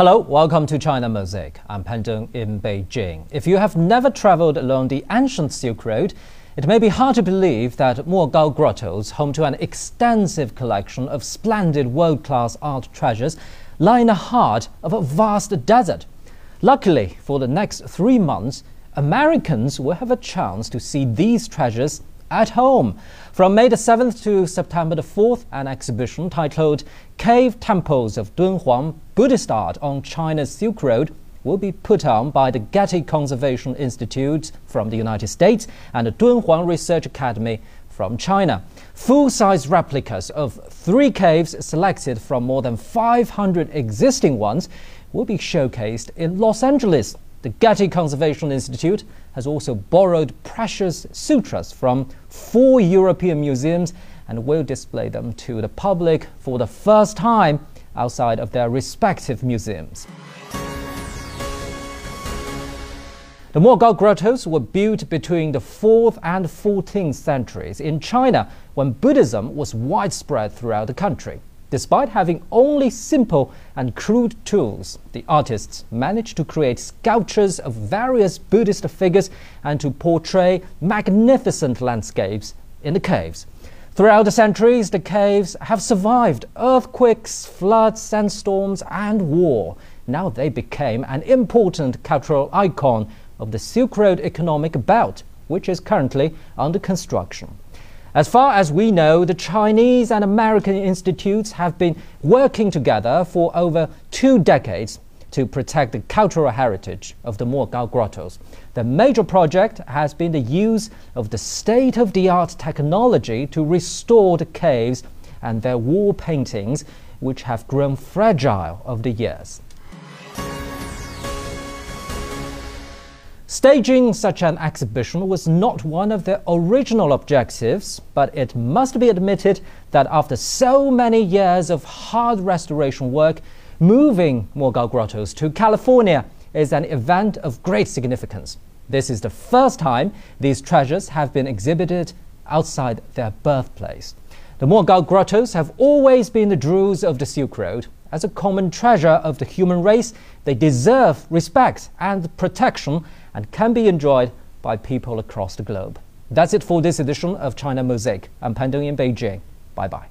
Hello, welcome to China Mosaic. I'm Pan Deng in Beijing. If you have never traveled along the ancient Silk Road, it may be hard to believe that Mogao Grottoes, home to an extensive collection of splendid world class art treasures, lie in the heart of a vast desert. Luckily, for the next three months, Americans will have a chance to see these treasures at home. From May the 7th to September the 4th, an exhibition titled Cave Temples of Dunhuang Buddhist Art on China's Silk Road will be put on by the Getty Conservation Institute from the United States and the Dunhuang Research Academy from China. Full size replicas of three caves selected from more than 500 existing ones will be showcased in Los Angeles the Getty Conservation Institute has also borrowed precious sutras from four European museums and will display them to the public for the first time outside of their respective museums. The Mogao grottos were built between the 4th and 14th centuries in China when Buddhism was widespread throughout the country. Despite having only simple and crude tools, the artists managed to create sculptures of various Buddhist figures and to portray magnificent landscapes in the caves. Throughout the centuries, the caves have survived earthquakes, floods, sandstorms, and war. Now they became an important cultural icon of the Silk Road economic belt, which is currently under construction. As far as we know, the Chinese and American institutes have been working together for over two decades to protect the cultural heritage of the Mogao grottos. The major project has been the use of the state of the art technology to restore the caves and their wall paintings, which have grown fragile over the years. Staging such an exhibition was not one of the original objectives, but it must be admitted that after so many years of hard restoration work, moving Mogao Grottoes to California is an event of great significance. This is the first time these treasures have been exhibited outside their birthplace. The Mogao Grottoes have always been the jewels of the Silk Road. As a common treasure of the human race, they deserve respect and protection and can be enjoyed by people across the globe. That's it for this edition of China Mosaic. I'm Pan Deng in Beijing. Bye bye.